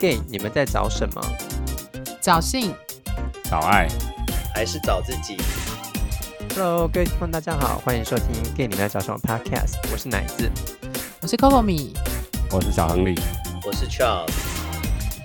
gay，你们在找什么？找性，找爱，还是找自己？Hello，各位听众，大家好，欢迎收听《gay 你们在找什么》Podcast，我是奶子，我是 Coco 米，我是小亨利，我是 Charles。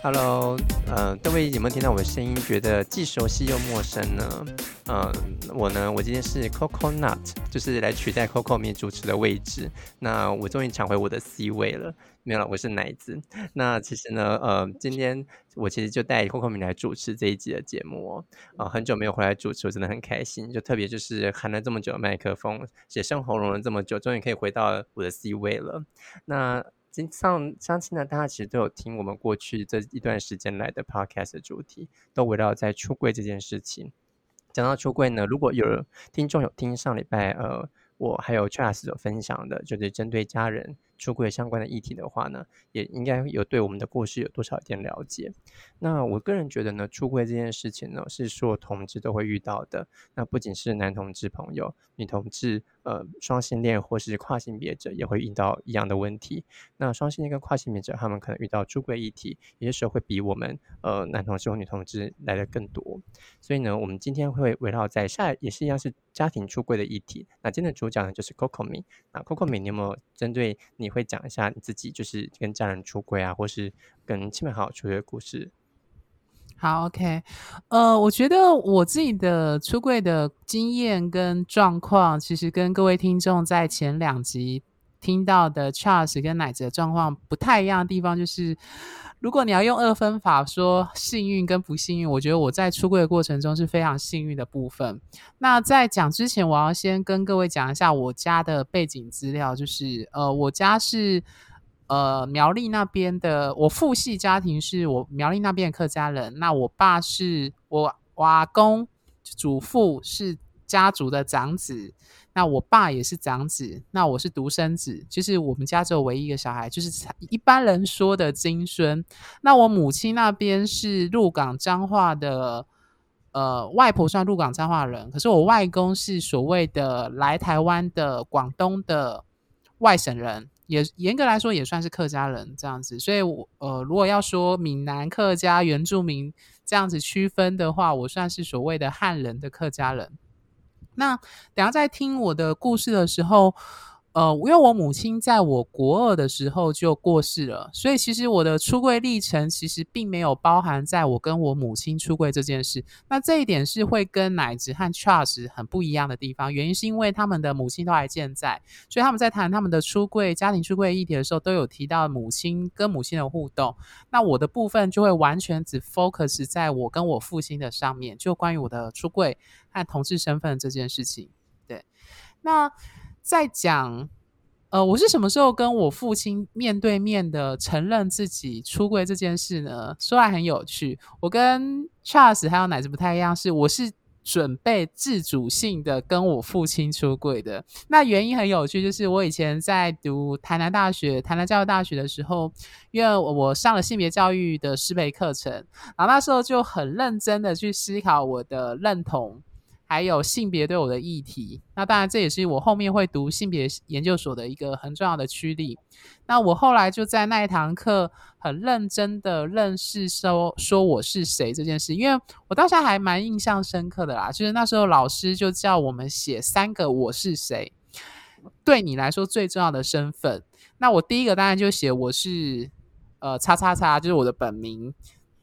Hello，呃，各位有没有听到我的声音，觉得既熟悉又陌生呢？嗯，我呢，我今天是 Coco Nut，就是来取代 Coco 米主持的位置。那我终于抢回我的 C 位了。没有了，我是奶子。那其实呢，呃，今天我其实就带 Coco 米来主持这一集的节目哦。啊，很久没有回来主持，我真的很开心。就特别就是喊了这么久的麦克风，写生喉咙了这么久，终于可以回到我的 C 位了。那今上相信呢，大家其实都有听我们过去这一段时间来的 Podcast 主题，都围绕在出柜这件事情。讲到出柜呢，如果有听众有听上礼拜，呃，我还有 Charles 有分享的，就是针对家人。出轨相关的议题的话呢，也应该有对我们的故事有多少一点了解。那我个人觉得呢，出轨这件事情呢，是说同志都会遇到的。那不仅是男同志朋友，女同志。呃，双性恋或是跨性别者也会遇到一样的问题。那双性恋跟跨性别者，他们可能遇到出轨议题，有些时候会比我们呃男同志或女同志来的更多。所以呢，我们今天会围绕在下也是一样是家庭出轨的议题。那今天的主讲呢就是 Coco 米。那 Coco 米，你有没有针对你你会讲一下你自己就是跟家人出轨啊，或是跟亲朋好友出轨的故事？好，OK，呃，我觉得我自己的出柜的经验跟状况，其实跟各位听众在前两集听到的 Charles 跟奶子的状况不太一样的地方，就是如果你要用二分法说幸运跟不幸运，我觉得我在出柜的过程中是非常幸运的部分。那在讲之前，我要先跟各位讲一下我家的背景资料，就是呃，我家是。呃，苗栗那边的我父系家庭是我苗栗那边的客家人。那我爸是我瓦公祖父是家族的长子，那我爸也是长子，那我是独生子，就是我们家只有唯一一个小孩，就是一般人说的金孙。那我母亲那边是鹿港彰化的，呃，外婆算鹿港彰化人，可是我外公是所谓的来台湾的广东的外省人。也严格来说也算是客家人这样子，所以，我呃，如果要说闽南客家原住民这样子区分的话，我算是所谓的汉人的客家人。那等下在听我的故事的时候。呃，因为我母亲在我国二的时候就过世了，所以其实我的出柜历程其实并没有包含在我跟我母亲出柜这件事。那这一点是会跟奶子和 Charles 很不一样的地方，原因是因为他们的母亲都还健在，所以他们在谈他们的出柜、家庭出柜议题的时候，都有提到母亲跟母亲的互动。那我的部分就会完全只 focus 在我跟我父亲的上面，就关于我的出柜和同志身份这件事情。对，那。在讲，呃，我是什么时候跟我父亲面对面的承认自己出柜这件事呢？说来很有趣，我跟 Charles 还有奶子不太一样，是我是准备自主性的跟我父亲出柜的。那原因很有趣，就是我以前在读台南大学、台南教育大学的时候，因为我上了性别教育的师培课程，然后那时候就很认真的去思考我的认同。还有性别对我的议题，那当然这也是我后面会读性别研究所的一个很重要的驱力。那我后来就在那一堂课很认真的认识说说我是谁这件事，因为我当时还蛮印象深刻的啦。就是那时候老师就叫我们写三个我是谁，对你来说最重要的身份。那我第一个当然就写我是呃叉叉叉，就是我的本名。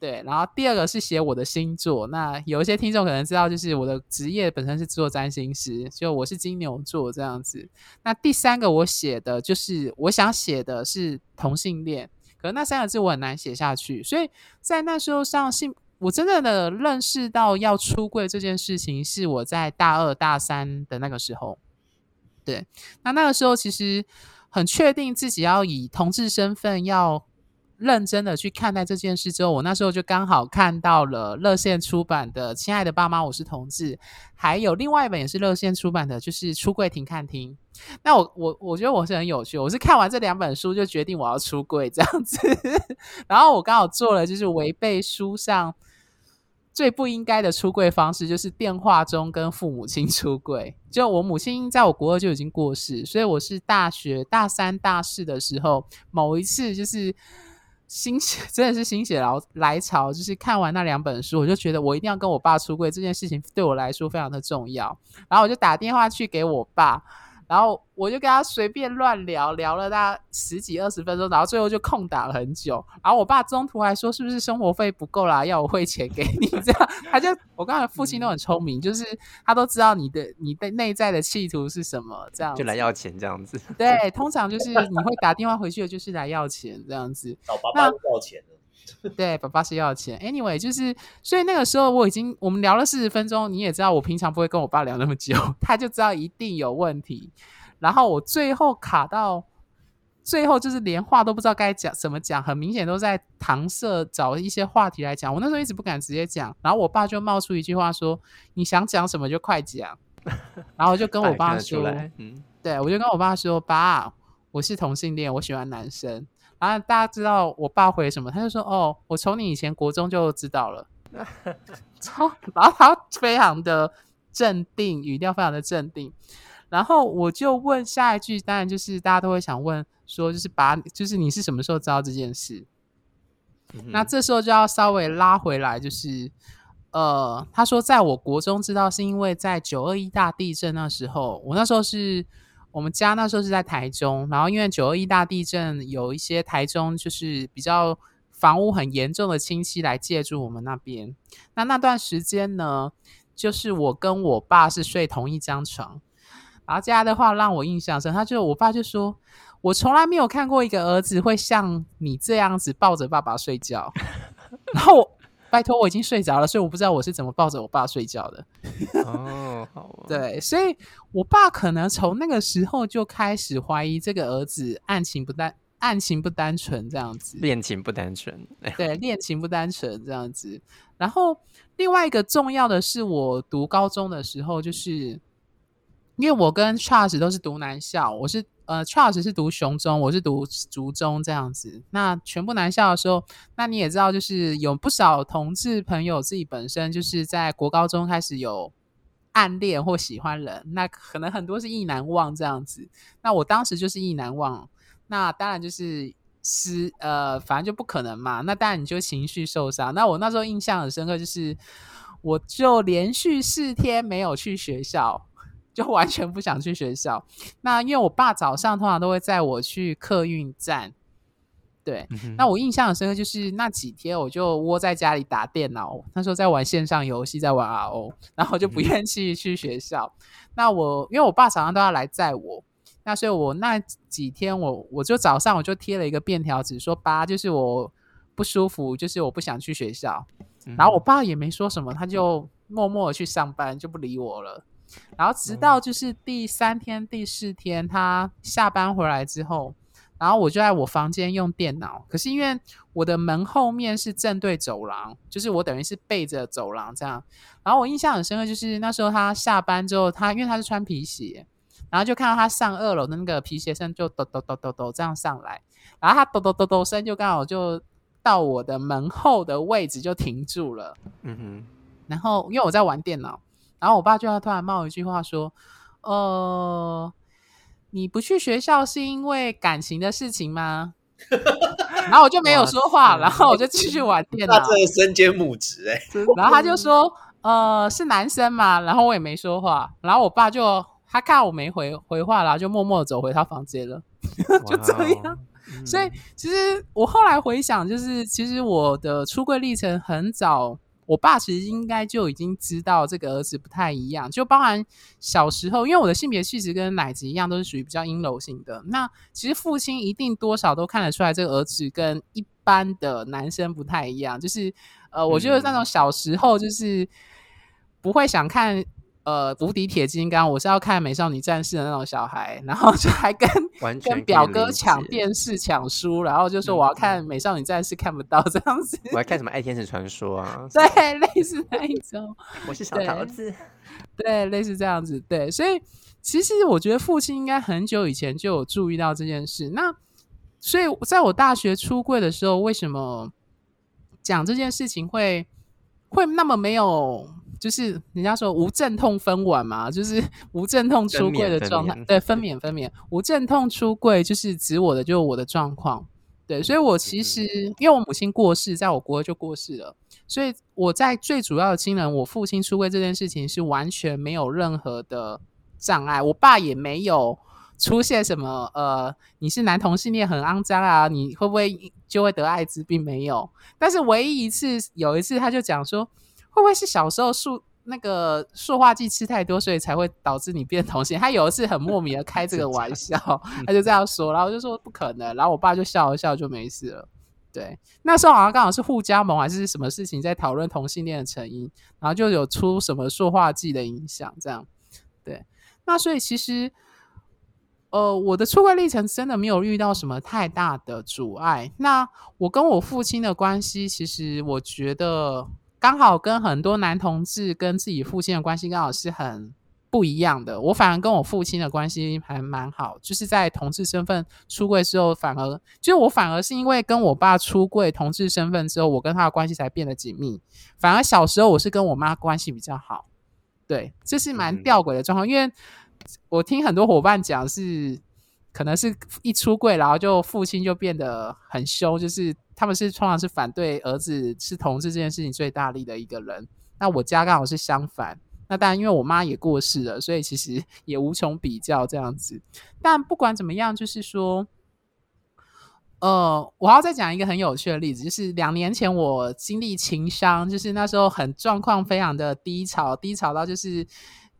对，然后第二个是写我的星座。那有一些听众可能知道，就是我的职业本身是做占星师，就我是金牛座这样子。那第三个我写的就是我想写的是同性恋，可能那三个字我很难写下去。所以在那时候上性，我真正的认识到要出柜这件事情，是我在大二大三的那个时候。对，那那个时候其实很确定自己要以同志身份要。认真的去看待这件事之后，我那时候就刚好看到了热线出版的《亲爱的爸妈，我是同志》，还有另外一本也是热线出版的，就是《出柜停看厅》。那我我我觉得我是很有趣，我是看完这两本书就决定我要出柜这样子。然后我刚好做了就是违背书上最不应该的出柜方式，就是电话中跟父母亲出柜。就我母亲在我国二就已经过世，所以我是大学大三大四的时候某一次就是。心血 真的是心血来来潮，就是看完那两本书，我就觉得我一定要跟我爸出柜这件事情对我来说非常的重要，然后我就打电话去给我爸。然后我就跟他随便乱聊，聊了大概十几二十分钟，然后最后就空打了很久。然后我爸中途还说：“是不是生活费不够啦？要我汇钱给你？”这样，他就我刚才父亲都很聪明，就是他都知道你的你的内在的企图是什么，这样就来要钱这样子。对，通常就是你会打电话回去的，就是来要钱这样子。找爸爸要钱的。对，爸爸是要钱。Anyway，就是所以那个时候我已经我们聊了四十分钟，你也知道我平常不会跟我爸聊那么久，他就知道一定有问题。然后我最后卡到最后，就是连话都不知道该讲怎么讲，很明显都在搪塞找一些话题来讲。我那时候一直不敢直接讲，然后我爸就冒出一句话说：“你想讲什么就快讲。”然后就跟我 爸说：“嗯，对我就跟我爸说，爸，我是同性恋，我喜欢男生。”然后大家知道我爸回什么？他就说：“哦，我从你以前国中就知道了。”超，然后他非常的镇定，语调非常的镇定。然后我就问下一句，当然就是大家都会想问说，就是把，就是你是什么时候知道这件事？那这时候就要稍微拉回来，就是呃，他说在我国中知道，是因为在九二一大地震那时候，我那时候是。我们家那时候是在台中，然后因为九二一大地震，有一些台中就是比较房屋很严重的亲戚来借住我们那边。那那段时间呢，就是我跟我爸是睡同一张床。然后接下来的话让我印象深，他就我爸就说，我从来没有看过一个儿子会像你这样子抱着爸爸睡觉。然后。拜托，我已经睡着了，所以我不知道我是怎么抱着我爸睡觉的。哦，好，对，所以我爸可能从那个时候就开始怀疑这个儿子案情不单案情不单纯这样子，恋情不单纯，对，恋情不单纯这样子。然后另外一个重要的是，我读高中的时候，就是因为我跟 Charles 都是读男校，我是。呃，Charles 是读雄中，我是读竹中这样子。那全部男校的时候，那你也知道，就是有不少同志朋友自己本身就是在国高中开始有暗恋或喜欢人，那可能很多是意难忘这样子。那我当时就是意难忘，那当然就是失呃，反正就不可能嘛。那当然你就情绪受伤。那我那时候印象很深刻，就是我就连续四天没有去学校。就完全不想去学校。那因为我爸早上通常都会载我去客运站，对。那我印象很深刻，就是那几天我就窝在家里打电脑，那时候在玩线上游戏，在玩 RO，然后就不愿意去学校。那我因为我爸早上都要来载我，那所以我那几天我我就早上我就贴了一个便条纸，说爸就是我不舒服，就是我不想去学校。然后我爸也没说什么，他就默默的去上班，就不理我了。然后直到就是第三天、第四天，他下班回来之后，然后我就在我房间用电脑。可是因为我的门后面是正对走廊，就是我等于是背着走廊这样。然后我印象很深刻，就是那时候他下班之后，他因为他是穿皮鞋，然后就看到他上二楼的那个皮鞋声就抖抖抖抖抖这样上来，然后他抖抖抖抖声就刚好就到我的门后的位置就停住了。嗯哼，然后因为我在玩电脑。然后我爸就要突然冒一句话说：“呃，你不去学校是因为感情的事情吗？” 然后我就没有说话，然后我就继续玩电 脑。那这身兼母职哎。然后他就说：“呃，是男生嘛？”然后我也没说话。然后我爸就他看我没回回话，然后就默默走回他房间了。就这样。所以其实我后来回想，就是其实我的出柜历程很早。我爸其实应该就已经知道这个儿子不太一样，就包含小时候，因为我的性别气质跟奶子一样，都是属于比较阴柔型的。那其实父亲一定多少都看得出来，这个儿子跟一般的男生不太一样。就是呃，我觉得那种小时候就是不会想看。呃，无敌铁金刚，我是要看美少女战士的那种小孩，然后就还跟 跟表哥抢电视抢书，然后就说我要看美少女战士看不到这样子，我要看什么爱天使传说啊？对，类似那一种。我是小桃子，对，类似这样子，对，所以其实我觉得父亲应该很久以前就有注意到这件事。那所以在我大学出柜的时候，为什么讲这件事情会会那么没有？就是人家说无阵痛分娩嘛，就是无阵痛出柜的状态。对，分娩分娩，无阵痛出柜就是指我的，就是我的状况。对，所以我其实因为我母亲过世，在我国就过世了，所以我在最主要的亲人，我父亲出柜这件事情是完全没有任何的障碍，我爸也没有出现什么呃，你是男同性恋很肮脏啊，你会不会就会得艾滋病？没有，但是唯一一次有一次他就讲说，会不会是小时候塑那个塑化剂吃太多，所以才会导致你变同性？他有一次很莫名的开这个玩 笑，他就这样说，然后就说不可能，然后我爸就笑了笑就没事了。对，那时候好像刚好是互加盟还是什么事情在讨论同性恋的成因，然后就有出什么塑化剂的影响，这样。对，那所以其实，呃，我的出柜历程真的没有遇到什么太大的阻碍。那我跟我父亲的关系，其实我觉得刚好跟很多男同志跟自己父亲的关系刚好是很不一样的。我反而跟我父亲的关系还蛮好，就是在同志身份出柜之后，反而就是我反而是因为跟我爸出柜同志身份之后，我跟他的关系才变得紧密。反而小时候我是跟我妈关系比较好。对，这是蛮嗯吊诡的状况，因为我听很多伙伴讲是，可能是一出柜，然后就父亲就变得很凶，就是他们是通常是反对儿子是同志这件事情最大力的一个人。那我家刚好是相反，那当然因为我妈也过世了，所以其实也无从比较这样子。但不管怎么样，就是说。呃，我要再讲一个很有趣的例子，就是两年前我经历情伤，就是那时候很状况非常的低潮，低潮到就是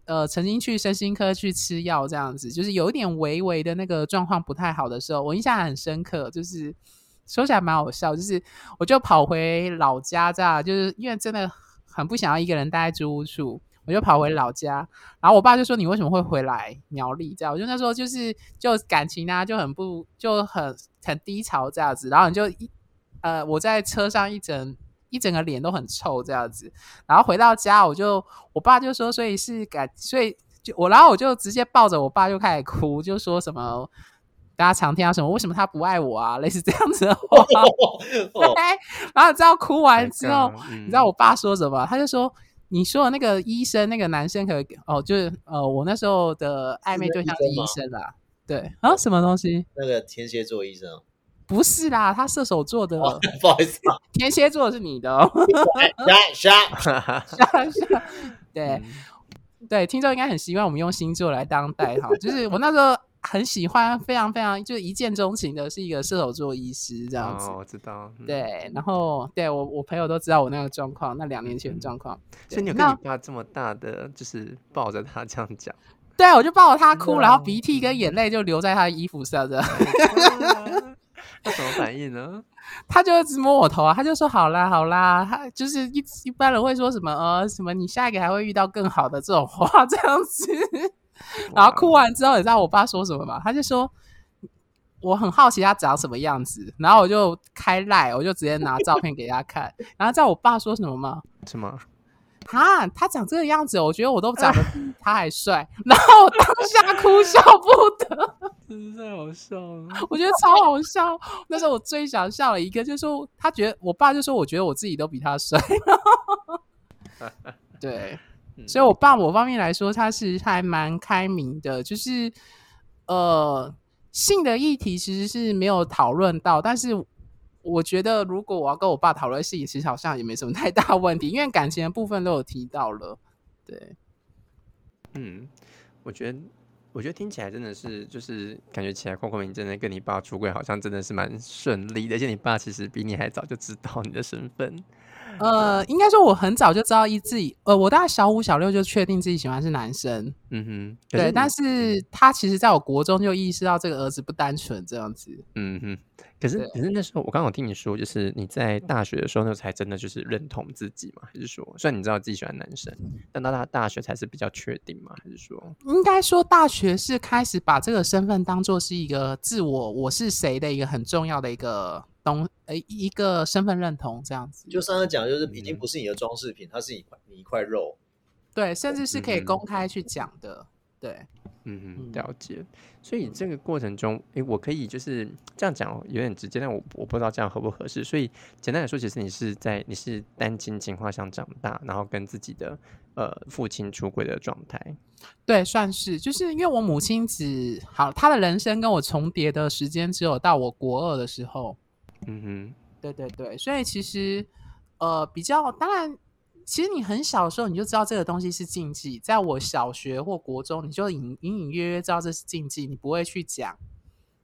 呃曾经去身心科去吃药这样子，就是有一点微微的那个状况不太好的时候，我印象很深刻，就是说起来蛮好笑，就是我就跑回老家这样，就是因为真的很不想要一个人待在租屋处。我就跑回老家，然后我爸就说：“你为什么会回来苗栗？”这样，我就那时候就是就感情啊就很不就很很低潮这样子，然后你就一呃我在车上一整一整个脸都很臭这样子，然后回到家我就我爸就说：“所以是感，所以就我然后我就直接抱着我爸就开始哭，就说什么大家常听到什么为什么他不爱我啊，类似这样子的话。哦，然后你知道哭完之后，你你知道我爸说什么？他就说：“你说的那个医生，那个男生可哦，就是呃，我那时候的暧昧对象是医生啦。对啊，什么东西？那个天蝎座医生哦，不是啦，他射手座的，哦 不好意思啊，天蝎座是你的、哦。瞎 瞎，对对，听众应该很习惯我们用星座来当代号，就是我那时候很喜欢，非常非常就是一见钟情的是一个射手座医师这样子。哦，我知道。嗯，对，然后对我我朋友都知道我那个状况，那两年前的状况。所以你跟你爸这么大的，就是抱着他这样讲，对，我就抱着他哭，然后鼻涕跟眼泪就流在他的衣服上的。他什么反应呢？他就一直摸我头啊，他就说好啦好啦，他就是一一般人会说什么呃什么你下一个还会遇到更好的这种话这样子。然后哭完之后，你知道我爸说什么吗？他就说我很好奇他长什么样子，然后我就开赖，我就直接拿照片给他看，然后知道我爸说什么吗？什么？哈，他长这个样子，我觉得我都长得比 他还帅，然后我当下哭笑不得。真是太好笑了。我觉得超好笑。那时候我最想笑的一个，就是说他觉得我爸就说，我觉得我自己都比他帅。对，嗯所以我爸某方面来说，他是还蛮开明的，就是呃，性的议题其实是没有讨论到，但是我觉得如果我要跟我爸讨论戏，其实好像也没什么太大问题，因为感情的部分都有提到了。对，嗯，我觉得，我觉得听起来真的是，就是感觉起来，邝明真的跟你爸出轨，好像真的是蛮顺利的，而且你爸其实比你还早就知道你的身份。呃，应该说我很早就知道一自己，呃，我大概小五小六就确定自己喜欢是男生。嗯哼，对，但是他其实在我国中就意识到这个儿子不单纯这样子。嗯哼，可是可是那时候我刚刚听你说，就是你在大学的时候，那才真的就是认同自己嘛？还是说，虽然你知道自己喜欢男生，但到大大学才是比较确定嘛？还是说，应该说，大学是开始把这个身份当做是一个自我我是谁的一个很重要的一个东呃一个身份认同这样子。就上次讲，就是已经不是你的装饰品，它是一块你一块肉。对，甚至是可以嗯公开去讲的。对，嗯哼，嗯了解。所以这个过程中，诶，我可以就是这样讲哦，有点直接，但我我不知道这样合不合适。所以简单来说，其实你是在你是单亲情况下长大，然后跟自己的呃父亲出轨的状态。对，算是，就是因为我母亲只好，她的人生跟我重叠的时间只有到我国二的时候，嗯哼，对对对，所以其实呃比较当然，其实你很小的时候你就知道这个东西是禁忌，在我小学或国中你就隐隐隐约约知道这是禁忌，你不会去讲，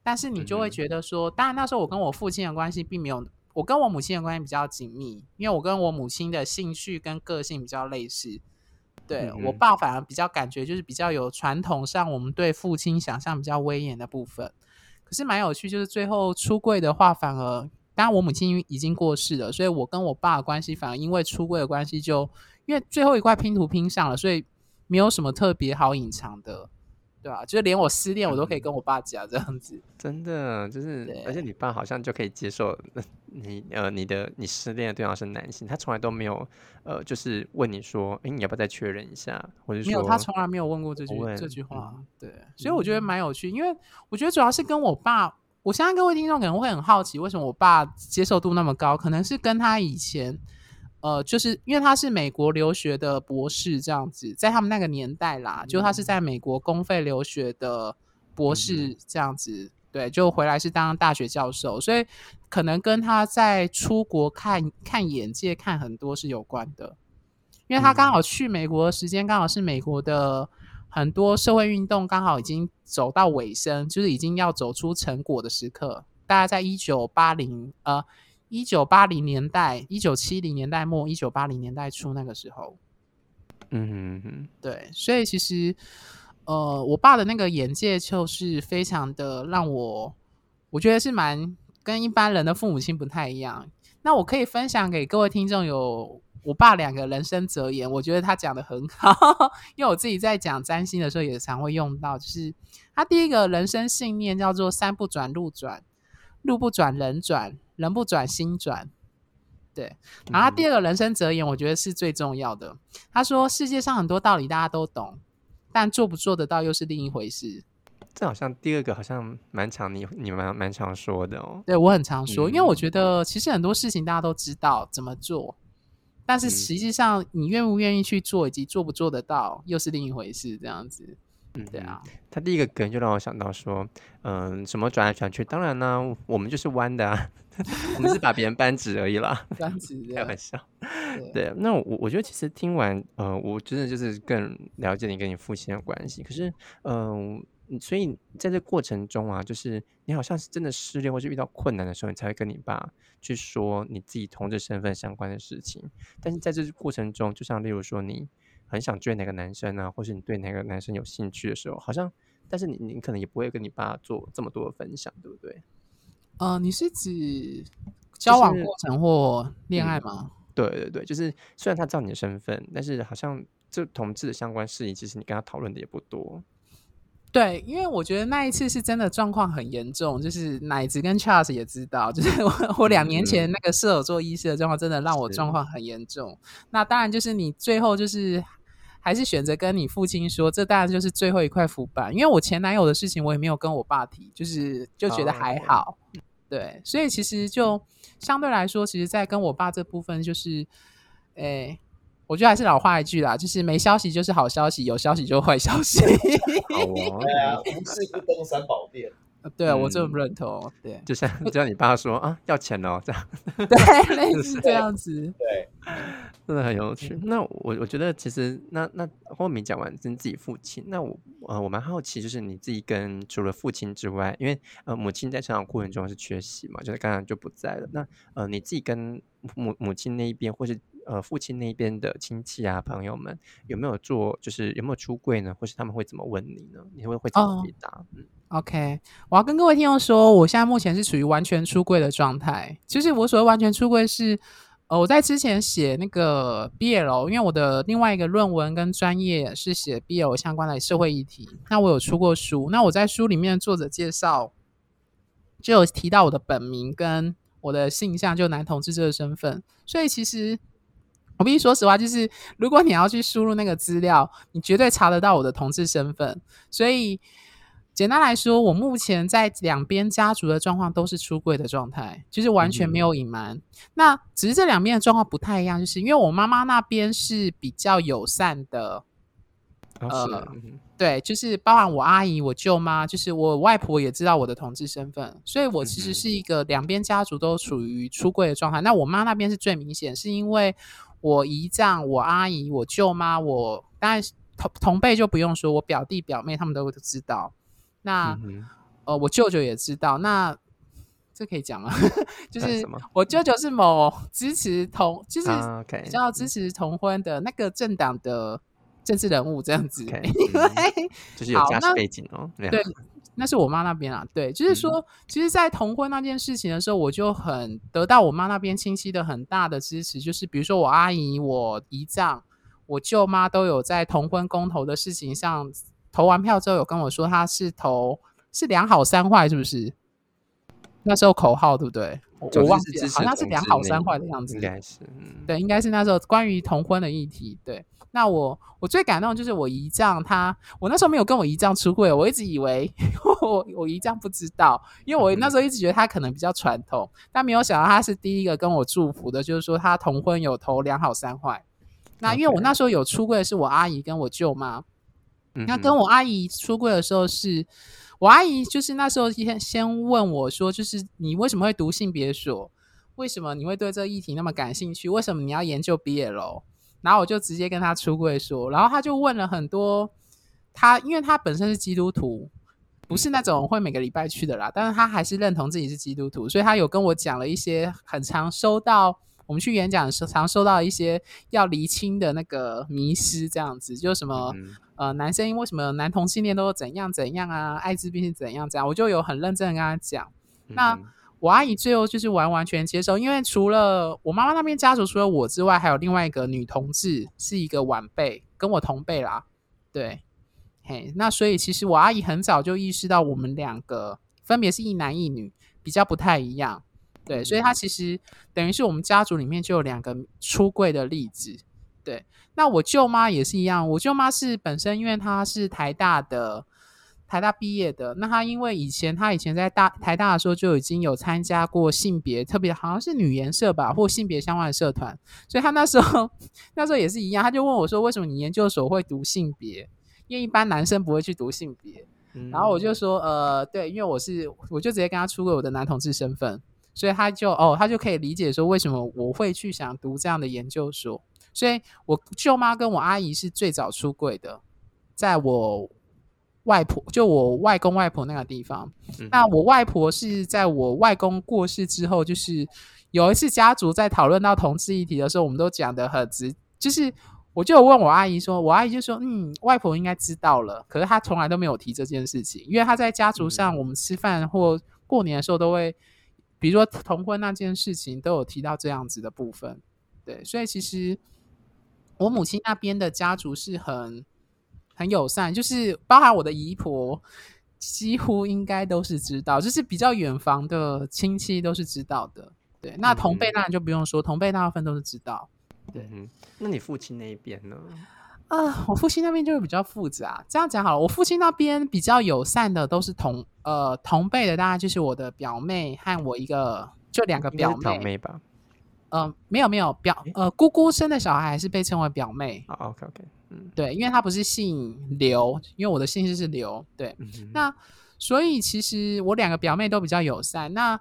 但是你就会觉得说，当然那时候我跟我父亲的关系并没有，我跟我母亲的关系比较紧密，因为我跟我母亲的兴趣跟个性比较类似。对、我爸反而比较感觉就是比较有传统上我们对父亲想象比较威严的部分，可是蛮有趣，就是最后出柜的话，反而当然我母亲已经过世了，所以我跟我爸的关系反而因为出柜的关系就，因为最后一块拼图拼上了，所以没有什么特别好隐藏的，对啊、就是连我失恋我都可以跟我爸讲这样子。真的就是，而且你爸好像就可以接受 呃你呃你的你失恋的对象是男性，他从来都没有呃就是问你说，哎，你要不要再确认一下，或者没有，他从来没有问过这句这句话。嗯对，所以我觉得蛮有趣，因为我觉得主要是跟我爸，我相信各位听众可能会很好奇，为什么我爸接受度那么高？可能是跟他以前，呃，就是因为他是美国留学的博士这样子，在他们那个年代啦，就他是在美国公费留学的博士这样子。对，就回来是当大学教授，所以可能跟他在出国看看眼界、看很多是有关的。因为他刚好去美国的时间刚好是美国的很多社会运动刚好已经走到尾声，就是已经要走出成果的时刻。大概在一九八零呃一九八零年代、一九七零年代末、一九八零年代初那个时候，嗯哼哼，对，所以其实呃，我爸的那个眼界就是非常的让我，我觉得是蛮跟一般人的父母亲不太一样。那我可以分享给各位听众有我爸两个人生哲言，我觉得他讲的很好，因为我自己在讲占星的时候也常会用到，就是他第一个人生信念叫做“山不转路转，路不转人转，人不转心转”。对，然后他第二个人生哲言，我觉得是最重要的。他说：“世界上很多道理大家都懂，但做不做得到又是另一回事。这好像第二个好像蛮常你你蛮蛮常说的哦”。对我很常说，因为我嗯觉得其实很多事情大家都知道怎么做，但是嗯实际上你愿不愿意去做，以及做不做得到，又是另一回事。这样子，嗯对啊，他第一个梗就让我想到说，嗯，什么转来转去，当然呢，我们就是弯的啊，我们是把别人扳直而已啦，扳直开玩笑。对对，那我我觉得其实听完，呃，我真的就是更了解你跟你父亲的关系。可是，嗯、所以在这过程中啊，就是你好像是真的失恋或是遇到困难的时候，你才会跟你爸去说你自己同志身份相关的事情。但是在这过程中，就像例如说你很想追哪个男生啊，或是你对哪个男生有兴趣的时候，好像，但是你你可能也不会跟你爸做这么多的分享，对不对？呃，你是指交往过程或恋爱嗯吗？对对对，就是虽然他知道你的身份，但是好像就同志的相关事宜，其实你跟他讨论的也不多。对，因为我觉得那一次是真的状况很严重，就是奶子跟 Charles 也知道，就是我我两年前嗯那个射手座医师的状况，真的让我状况很严重。那当然就是你最后就是还是选择跟你父亲说，这当然就是最后一块浮板。因为我前男友的事情，我也没有跟我爸提，就是就觉得还哦好。对，所以其实就相对来说，其实，在跟我爸这部分，就是，诶，我觉得还是老话一句啦，就是没消息就是好消息，有消息就坏消息。好啊，无事不登三宝殿。对啊我这么嗯认同，对就像就像你爸说啊，要钱哦，这样 对，类似这样子。对，真的很有趣。那我我觉得其实那那后面讲完跟自己父亲，那我呃我蛮好奇，就是你自己跟除了父亲之外，因为呃母亲在成长过程中是缺席嘛，就是刚刚就不在了。那呃你自己跟母母亲那一边，或是呃父亲那边的亲戚啊朋友们，有没有做就是有没有出柜呢？或是他们会怎么问你呢？你会会怎么哦回答？嗯 OK，我要跟各位听众说，我现在目前是处于完全出柜的状态。就是我所谓完全出柜是，呃，我在之前写那个 BL，因为我的另外一个论文跟专业是写 BL 相关的社会议题，那我有出过书。那我在书里面作者介绍就有提到我的本名跟我的性向，就男同志这个身份。所以其实我必须说实话，就是如果你要去输入那个资料，你绝对查得到我的同志身份。所以简单来说，我目前在两边家族的状况都是出柜的状态，就是完全没有隐瞒。那只是这两边的状况不太一样，就是因为我妈妈那边是比较友善的呃嗯对，就是包含我阿姨、我舅妈，就是我外婆也知道我的同志身份，所以我其实是一个两边家族都处于出柜的状态。那我妈那边是最明显，是因为我姨丈、我阿姨、我舅妈，我当然是同同辈就不用说，我表弟表妹他们都知道。那、嗯呃，我舅舅也知道。那这可以讲吗？就是我舅舅是某支持同，就是啊，OK，比较支持同婚的那个政党的政治人物这样子。因 嗯为就是有家世背景哦。对，那是我妈那边啊。对，就是嗯说，其实，在同婚那件事情的时候，我就很得到我妈那边亲戚的很大的支持。就是比如说我阿姨、我姨丈、我舅妈都有在同婚公投的事情上投完票之后，有跟我说他是投是两好三坏，是不是？那时候口号对不对？我忘记了，好像是两好三坏的样子。应该是，嗯，对，应该是那时候关于同婚的议题。对，那我我最感动就是我姨丈他，我那时候没有跟我姨丈出柜，我一直以为 我我姨丈不知道，因为我那时候一直觉得他可能比较传统，但没有想到他是第一个跟我祝福的，就是说他同婚有投两好三坏。那因为我那时候有出柜的是我阿姨跟我舅妈，嗯那跟我阿姨出柜的时候是，我阿姨就是那时候先先问我说，就是你为什么会读性别所？为什么你会对这个议题那么感兴趣？为什么你要研究 BL？然后我就直接跟他出柜说，然后他就问了很多，他因为他本身是基督徒，不是那种会每个礼拜去的啦，但是他还是认同自己是基督徒，所以他有跟我讲了一些很常收到我们去演讲的时候常收到一些要厘清的那个迷失，这样子，就什么。嗯呃，男生为什么男同性恋都怎样怎样啊？艾滋病是怎样怎样？我就有很认真的跟他讲。那嗯我阿姨最后就是完完全接受，因为除了我妈妈那边家族，除了我之外，还有另外一个女同志，是一个晚辈，跟我同辈啦。对，嘿，那所以其实我阿姨很早就意识到我们两个分别是一男一女，比较不太一样。对，所以她其实等于是我们家族里面就有两个出柜的例子。对，那我舅妈也是一样，我舅妈是本身因为她是台大的。台大毕业的，那她因为以前她以前在大台大的时候就已经有参加过性别，特别好像是女研社吧，或性别相关的社团，所以她那时候那时候也是一样，她就问我说：“为什么你研究所会读性别？因为一般男生不会去读性别。”嗯然后我就说：“呃，对，因为我是，我就直接跟他出柜我的男同志身份，所以他就哦，他就可以理解说为什么我会去想读这样的研究所。所以我舅妈跟我阿姨是最早出柜的，在我外婆就我外公外婆那个地方。嗯那我外婆是在我外公过世之后，就是有一次家族在讨论到同志议题的时候，我们都讲的很直，就是我就有问我阿姨说，我阿姨就说，嗯，外婆应该知道了，可是她从来都没有提这件事情，因为她在家族上，我们吃饭或过年的时候都会，比如说同婚那件事情，都有提到这样子的部分。对，所以其实我母亲那边的家族是很很友善，就是包含我的姨婆，几乎应该都是知道，就是比较远房的亲戚都是知道的。对，那同辈嗯当然就不用说，同辈大部分都是知道。对嗯，那你父亲那一边呢？啊、我父亲那边就会比较复杂。这样讲好了，我父亲那边比较友善的都是同呃同辈的，大概就是我的表妹和我一个，就两个。表妹吧？呃，没有没有表呃姑姑生的小孩还是被称为表妹。啊，OK OK，嗯对，因为她不是姓刘，因为我的姓氏是刘。对，嗯，那所以其实我两个表妹都比较友善。那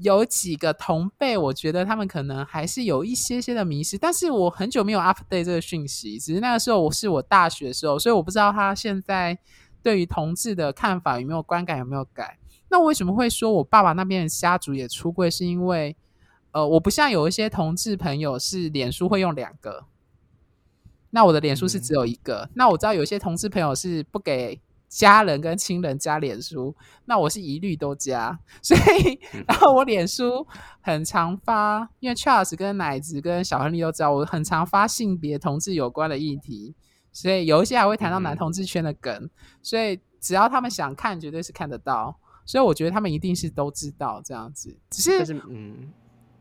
有几个同辈，我觉得他们可能还是有一些些的迷失，但是我很久没有 update 这个讯息，只是那个时候我是我大学的时候，所以我不知道他现在对于同志的看法有没有观感有没有改。那为什么会说我爸爸那边的家族也出柜？是因为呃，我不像有一些同志朋友是脸书会用两个，那我的脸书是只有一个。那我知道有些同志朋友是不给家人跟亲人加脸书，那我是一律都加。所以，然后我脸书很常发，因为 Charles 跟奶子跟小亨利都知道，我很常发性别同志有关的议题，所以有一些还会谈到男嗯同志圈的梗，所以只要他们想看，绝对是看得到。所以我觉得他们一定是都知道这样子，只是是嗯，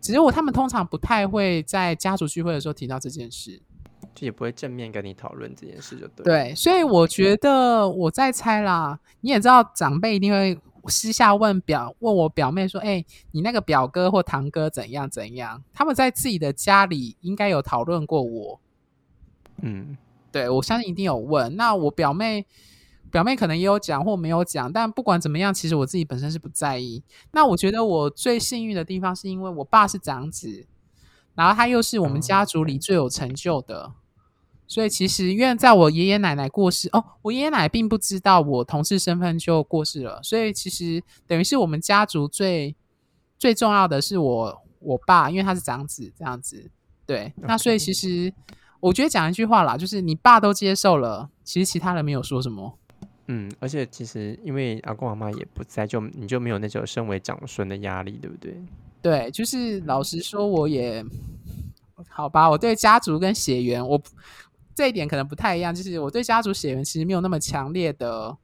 只是我他们通常不太会在家族聚会的时候提到这件事。就也不会正面跟你讨论这件事，就对。，对，所以我觉得我在猜啦，你也知道，长辈一定会私下问表问我表妹说：“哎、你那个表哥或堂哥怎样怎样？”他们在自己的家里应该有讨论过我。嗯，对我相信一定有问。那我表妹表妹可能也有讲或没有讲，但不管怎么样，其实我自己本身是不在意。那我觉得我最幸运的地方是因为我爸是长子，然后他又是我们家族里最有成就的。所以其实，因为在我爷爷奶奶过世哦，我爷爷奶奶并不知道我同事身份就过世了，所以其实等于是我们家族最最重要的是我我爸，因为他是长子这样子。对，那所以其实我觉得讲一句话啦，就是你爸都接受了，其实其他人没有说什么。嗯，而且其实因为阿公阿妈也不在，就你就没有那种身为长孙的压力，对不对？对，就是老实说，我也好吧，我对家族跟血缘我。这一点可能不太一样，就是我对家族血缘其实没有那么强烈的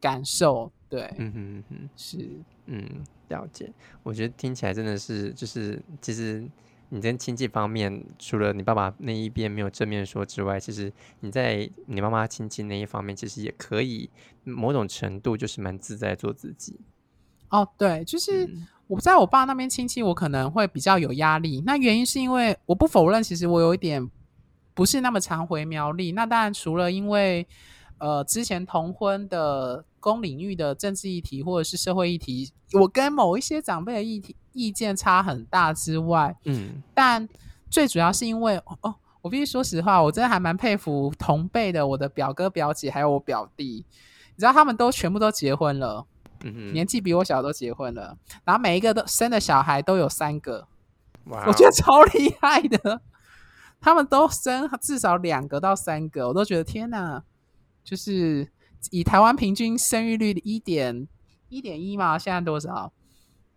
感受。对，嗯哼哼，是，嗯，了解。我觉得听起来真的是，就是其实你在亲戚方面，除了你爸爸那一边没有正面说之外，其实你在你妈妈亲戚那一方面，其实也可以某种程度就是蛮自在做自己。哦，对，就是我在我爸那边亲戚，我可能会比较有压力。那原因是因为我不否认，其实我有一点。不是那么常回苗栗，那当然除了因为，呃，之前同婚的公领域的政治议题或者是社会议题，我跟某一些长辈的议题意见差很大之外，嗯，但最主要是因为哦，我必须说实话，我真的还蛮佩服同辈的我的表哥表姐还有我表弟，你知道他们都全部都结婚了，嗯年纪比我小都结婚了，然后每一个都生的小孩都有三个，哇，我觉得超厉害的。他们都生至少两个到三个，我都觉得天哪！就是以台湾平均生育率的一点一点一嘛，现在多少？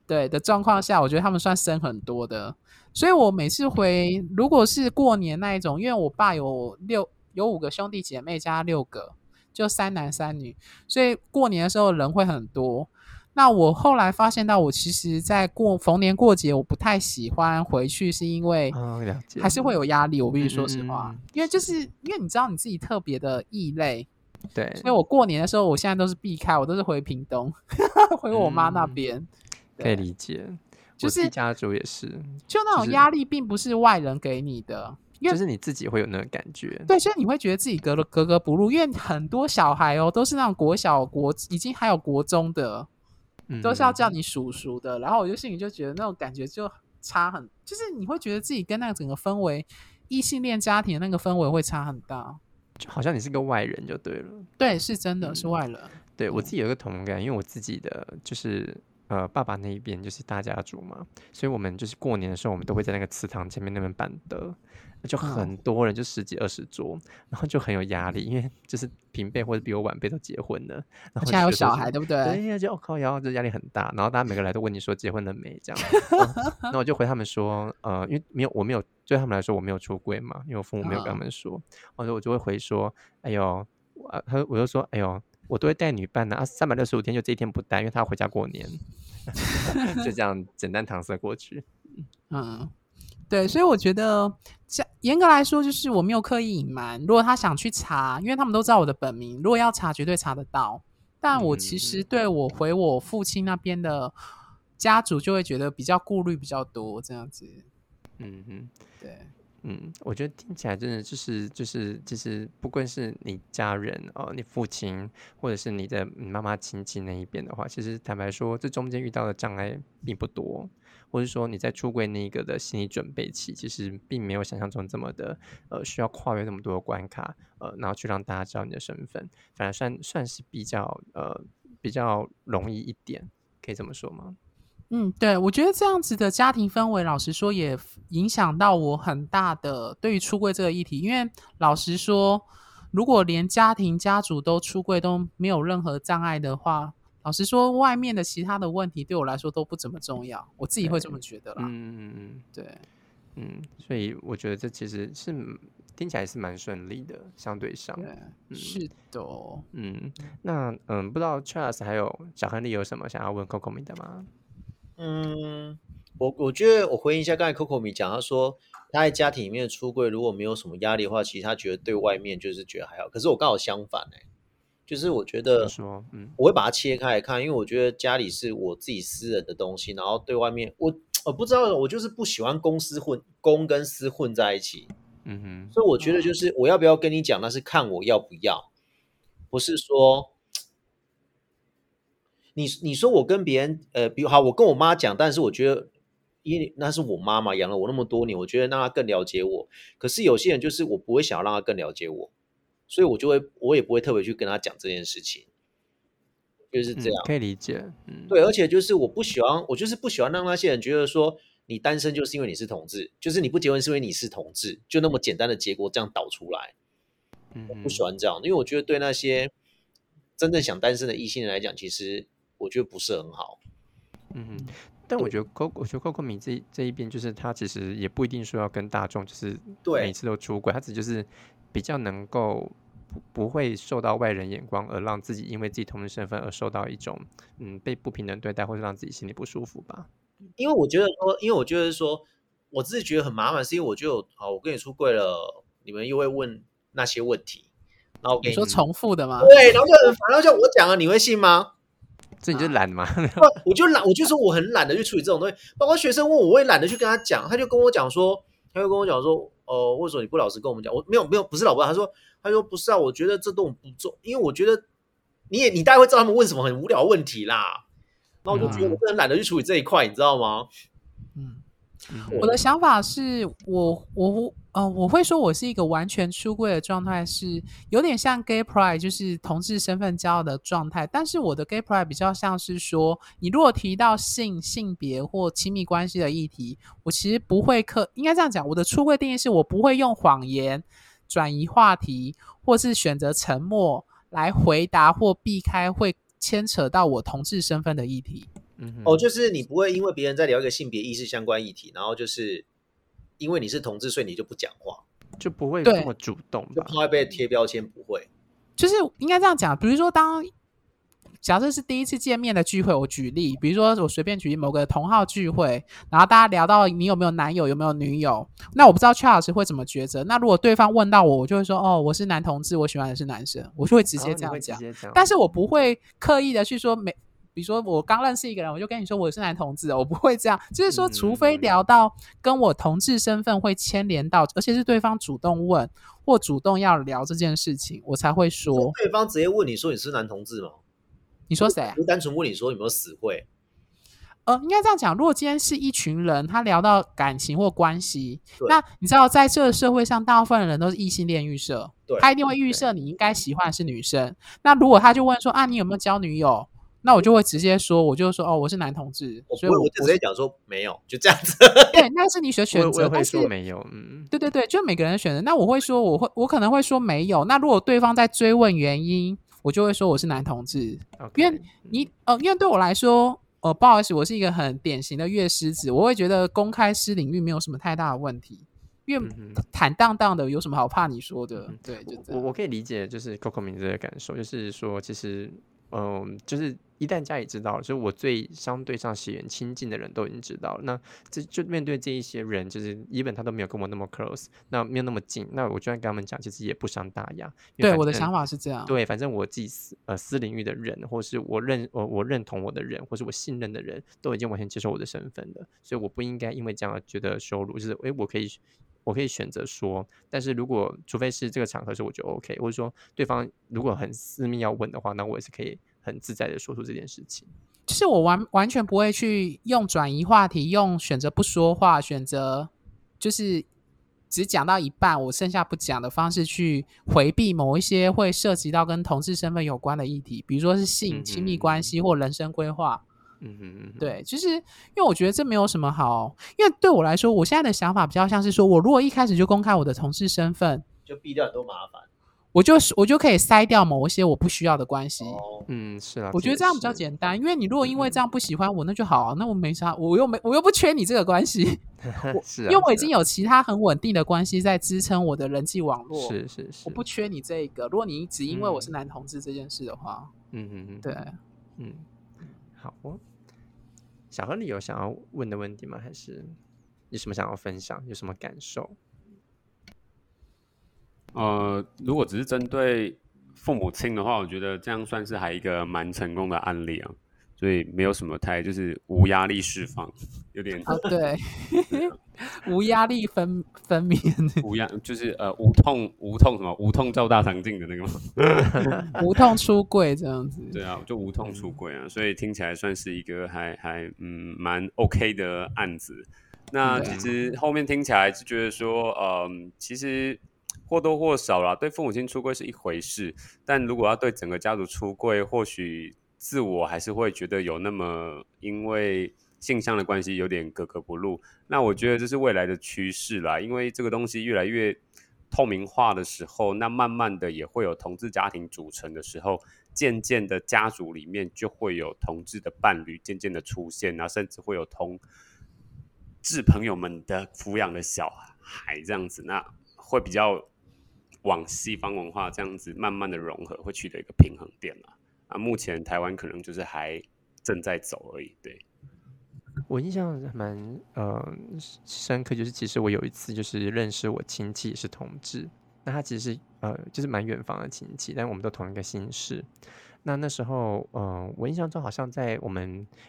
对的状况下，我觉得他们算生很多的。所以我每次回，如果是过年那一种，因为我爸有六有五个兄弟姐妹加六个，就三男三女，所以过年的时候人会很多。那我后来发现到，我其实，在过逢年过节，我不太喜欢回去，是因为还是会有压力。我必须说实话，因为就是因为你知道你自己特别的异类，对，所以我过年的时候，我现在都是避开，我都是回屏东，回我妈那边。可以理解，就是家族也是，就那种压力，并不是外人给你的，就是你自己会有那个感觉。对，所以你会觉得自己格格格不入，因为很多小孩哦，都是那种国小、国已经还有国中的。都是要叫你叔叔的，然后我就心里就觉得那种感觉就差很，就是你会觉得自己跟那个整个氛围，异性恋家庭的那个氛围会差很大，就好像你是个外人就对了。对，是真的是外人。对我自己有一个同感，因为我自己的就是呃爸爸那一边就是大家族嘛，所以我们就是过年的时候，我们都会在那个祠堂前面那边办的。就很多人，就十几二十桌，然后就很有压力，因为就是平辈或者比我晚辈都结婚了，然后现在有小孩，对不对？对呀，就靠，然后就压力很大，然后大家每个来都问你说结婚了没这样，那我就回他们说，呃，因为没有，我没有对他们来说我没有出柜嘛，因为我父母没有跟他们说，或者我就会回说，哎呦，我他我就说，哎呦，我都会带女伴的啊，三百六十五天就这一天不带，因为他要回家过年，就这样简单搪塞过去，嗯。对，所以我觉得，这严格来说，就是我没有刻意隐瞒。如果他想去查，因为他们都知道我的本名，如果要查，绝对查得到。但我其实对我回我父亲那边的家族，就会觉得比较顾虑比较多，这样子。嗯哼，对，嗯，我觉得听起来真的就是就是就是，不管是你家人哦，你父亲或者是你的妈妈亲戚那一边的话，其实坦白说，这中间遇到的障碍并不多。或者说你在出柜那一个的心理准备期，其实并没有想象中这么的呃需要跨越那么多的关卡，呃，然后去让大家知道你的身份，反而算算是比较呃比较容易一点，可以这么说吗？嗯，对，我觉得这样子的家庭氛围，老实说也影响到我很大的对于出柜这个议题，因为老实说，如果连家庭家族都出柜都没有任何障碍的话。老实说，外面的其他的问题对我来说都不怎么重要，我自己会这么觉得啦。嗯嗯嗯，对，嗯，所以我觉得这其实是听起来是蛮顺利的，相对上，是的。嗯，那嗯，不知道 Charles 还有小亨利有什么想要问 Coco 米的吗？嗯，我我觉得我回应一下刚才 Coco 米讲，他说他在家庭里面的出柜，如果没有什么压力的话，其实他觉得对外面就是觉得还好。可是我刚好相反哎。就是我觉得，嗯，我会把它切开来看，因为我觉得家里是我自己私人的东西，然后对外面，我我不知道，我就是不喜欢公私混公跟私混在一起。嗯哼，所以我觉得就是我要不要跟你讲，那是看我要不要，不是说你你说我跟别人呃，比如好，我跟我妈讲，但是我觉得因为那是我妈妈养了我那么多年，我觉得让她更了解我。可是有些人就是我不会想要让她更了解我，所以我就会我也不会特别去跟她讲这件事情，就是这样。可以理解。嗯，对，而且就是我不喜欢，我就是不喜欢让那些人觉得说你单身就是因为你是同志，就是你不结婚是因为你是同志，就那么简单的结果这样导出来。嗯我，不喜欢这样，因为我觉得对那些真正想单身的异性人来讲，其实我觉得不是很好。嗯哼，但我觉得 Coco，我觉得 Coco 米这这一边，就是他其实也不一定说要跟大众，就是对每次都出轨，他只就是比较能够不不会受到外人眼光，而让自己因为自己同志身份而受到一种嗯被不平等对待，或者让自己心里不舒服吧。因为我觉得说，因为我觉得说，我自己觉得很麻烦，是因为我觉得我好，我跟你出柜了，你们又会问那些问题，然后我给你你说重复的吗？对，然后就很烦，然后叫我讲了，你会信吗？所以你就懒嘛，不我就懒，我就说我很懒得去处理这种东西。包括学生问我，我也懒得去跟他讲。他就跟我讲说，他就跟我讲说，呃，为什么你不老实跟我们讲？我没有没有，不是老婆。他说，他说不是啊，我觉得这都不重，因为我觉得你也你大概会知道他们问什么很无聊问题啦。然后我就觉得我真的懒得去处理这一块，你知道吗？嗯，嗯我的想法是我我呃我会说我是一个完全出柜的状态，是有点像 gay pride，就是同志身份骄傲的状态。但是我的 gay pride 比较像是说，你如果提到性、性别或亲密关系的议题，我其实不会刻，应该这样讲，我的出柜定义是我不会用谎言转移话题，或是选择沉默来回答或避开会牵扯到我同志身份的议题。嗯哼哦，就是你不会因为别人在聊一个性别意识相关议题，然后就是因为你是同志，所以你就不讲话，就不会对这么主动？就怕被贴标签，不会。就是应该这样讲，比如说当假设是第一次见面的聚会，我举例，比如说我随便举例某个同号聚会，然后大家聊到你有没有男友，有没有女友，那我不知道 Charles 会怎么抉择。那如果对方问到我，我就会说哦，我是男同志，我喜欢的是男生，我就会直直接这样讲，但是我不会刻意的去说每，比如说我刚认识一个人，我就跟你说我是男同志哦，我不会这样。就是说，除非嗯聊到跟我同志身份会牵连到，而且是对方主动问或主动要聊这件事情，我才会说。对方直接问你说你是男同志吗？你说谁啊？不是单纯问你说有没有死会？呃，应该这样讲，如果今天是一群人，他聊到感情或关系，那你知道，在这个社会上，大部分的人都是异性恋预设，他一定会预设你应该喜欢的是女生。那如果他就问说啊，你有没有交女友？那我就会直接说，我就说哦，我是男同志，所以我我不会，我就直接讲说没有，就这样子。对，那是你选选择，我也会但是说没有，嗯，对对对，就每个人的选择。那我会说，我会我可能会说没有。那如果对方在追问原因，我就会说我是男同志。因为你呃，因为对我来说，呃，不好意思，我是一个很典型的月狮子，我会觉得公开私领域没有什么太大的问题，因为坦荡荡的有什么好怕你说的？嗯对，就我。我可以理解，就是 Coco 明这个感受，就是说，其实，嗯，就是一旦家里知道了，就是我最相对上血缘亲近的人都已经知道了，那这就面对这一些人，就是 even 他都没有跟我那么 close，那没有那么近，那我就算跟他们讲，其实也不伤大雅。对，我的想法是这样。对，反正我自己私呃私领域的人，或是我认我我认同我的人，或是我信任的人，都已经完全接受我的身份了，所以我不应该因为这样而觉得羞辱。就是诶，我可以我可以选择说，但是如果除非是这个场合是我觉得 OK，或者说对方如果很私密要问的话，那我也是可以很自在的说出这件事情。就是我完完全不会去用转移话题，用选择不说话，选择就是只讲到一半，我剩下不讲的方式去回避某一些会涉及到跟同志身份有关的议题，比如说是性、亲密关系或人生规划。嗯哼嗯哼，对，就是因为我觉得这没有什么好，因为对我来说，我现在的想法比较像是说，我如果一开始就公开我的同事身份，就避掉很多麻烦。我就是我就可以筛掉某一些我不需要的关系。哦，嗯是啊，我觉得这样比较。简单，因为你如果因为嗯这样不喜欢我，那就好啊，那我没啥，我又没我又不缺你这个关系，是啊，因为我已经有其他很稳定的关系在支撑我的人际网络，啊是是是，我不缺你这一个。如果你只因为我是嗯男同志这件事的话，嗯嗯嗯，对，嗯，好哦。小何，你有想要问的问题吗？还是有什么想要分享？有什么感受？呃，如果只是针对父母亲的话，我觉得这样算是还一个蛮成功的案例啊。所以没有什么太就是无压力释放，有点啊，对，无压力分分娩，无压就是呃无痛无痛什么无痛照大肠镜的那个吗？无痛出柜这样子。对啊，就无痛出柜啊，所以听起来算是一个还还嗯蛮 OK 的案子。那其实后面听起来就觉得说，嗯，其实或多或少啦，对父母亲出柜是一回事，但如果要对整个家族出柜，或许自我还是会觉得有那么因为性向的关系有点格格不入。那我觉得这是未来的趋势啦，因为这个东西越来越透明化的时候，那慢慢的也会有同志家庭组成的时候，渐渐的家族里面就会有同志的伴侣渐渐的出现，然后甚至会有同。志朋友们的抚养的小孩这样子，那会比较往西方文化这样子慢慢的融合，会取得一个平衡点嘛？啊，目前台湾可能就是还正在走而已。对，我印象蛮呃深刻，就是其实我有一次就是认识我亲戚是同志，那他其实是呃就是蛮远方的亲戚，但我们都同一个姓氏。那那时候，嗯，我印象中好像在我们，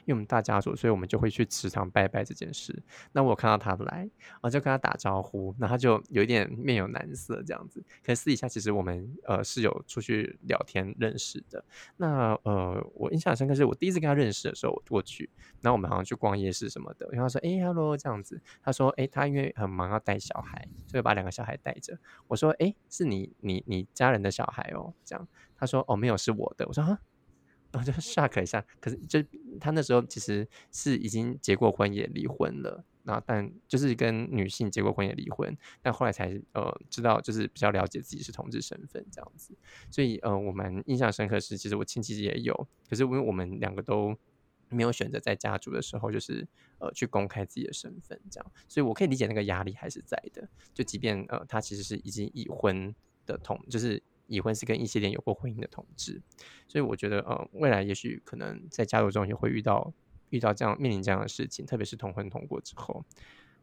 因为我们大家族，所以我们就会去祠堂拜拜这件事。那我看到他来，我就跟他打招呼，那他就有一点面有难色这样子。可是私底下其实我们呃是有出去聊天认识的。那呃，我印象深刻是我第一次跟他认识的时候，我过去，然后我们好像去逛夜市什么的。然后说，哎，hello，这样子。他说，哎，他因为很忙要带小孩，所以把两个小孩带着。我说，哎，是你你你家人的小孩哦，这样。他说：“哦，没有，是我的。”我说：“啊。”然后就 shock 一下。可是，就他那时候其实是已经结过婚，也离婚了。然后，但就是跟女性结过婚，也离婚。但后来才呃知道，就是比较了解自己是同志身份这样子。所以，呃，我们印象深刻是，其实我亲戚也有。可是，因为我们两个都没有选择在家族的时候，就是呃去公开自己的身份这样。所以我可以理解那个压力还是在的。就即便呃他其实是已经已婚的同，就是。已婚是跟异性恋有过婚姻的同志，所以我觉得，呃，未来也许可能在家族中也会遇到遇到这样面临这样的事情，特别是同婚通过之后。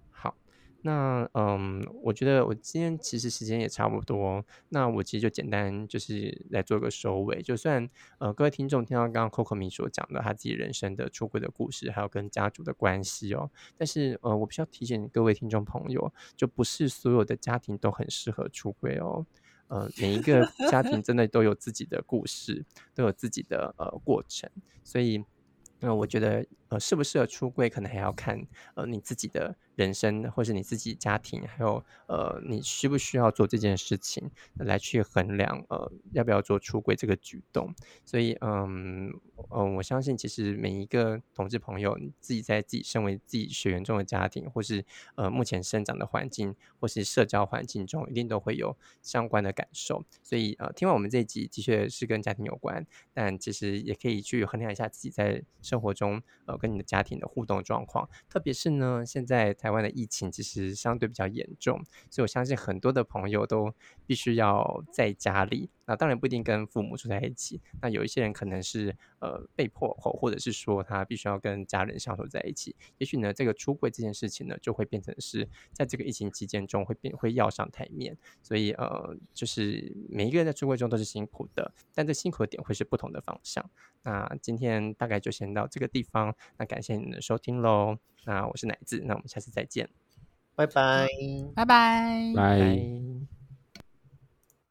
好，那嗯，我觉得我今天其实时间也差不多，那我其实就简单就是来做个收尾。就算呃各位听众听到刚刚 Coco 米所讲的他自己人生的出轨的故事，还有跟家族的关系哦，但是呃，我必须要提醒各位听众朋友，就不是所有的家庭都很适合出轨哦。呃，每一个家庭真的都有自己的故事，都有自己的呃过程，所以，那我觉得呃，适不适合出柜，可能还要看呃你自己的。人生，或是你自己家庭，还有呃，你需不需要做这件事情来去衡量呃，要不要做出轨这个举动？所以，嗯嗯，我相信其实每一个同志朋友，自己在自己身为自己血缘中的家庭，或是呃目前生长的环境，或是社交环境中，一定都会有相关的感受。所以，呃，听完我们这一集，的确是跟家庭有关，但其实也可以去衡量一下自己在生活中呃跟你的家庭的互动状况，特别是呢，现在。台湾的疫情其实相对比较严重，所以我相信很多的朋友都必须要在家里。那当然不一定跟父母住在一起，那有一些人可能是呃被迫或或者是说他必须要跟家人相处在一起。也许呢，这个出柜这件事情呢，就会变成是在这个疫情期间中会变会要上台面。所以呃，就是每一个人在出柜中都是辛苦的，但这辛苦的点会是不同的方向。那今天大概就先到这个地方，那感谢你的收听喽。那我是奶子，那我们下次再见，拜拜，拜拜，拜。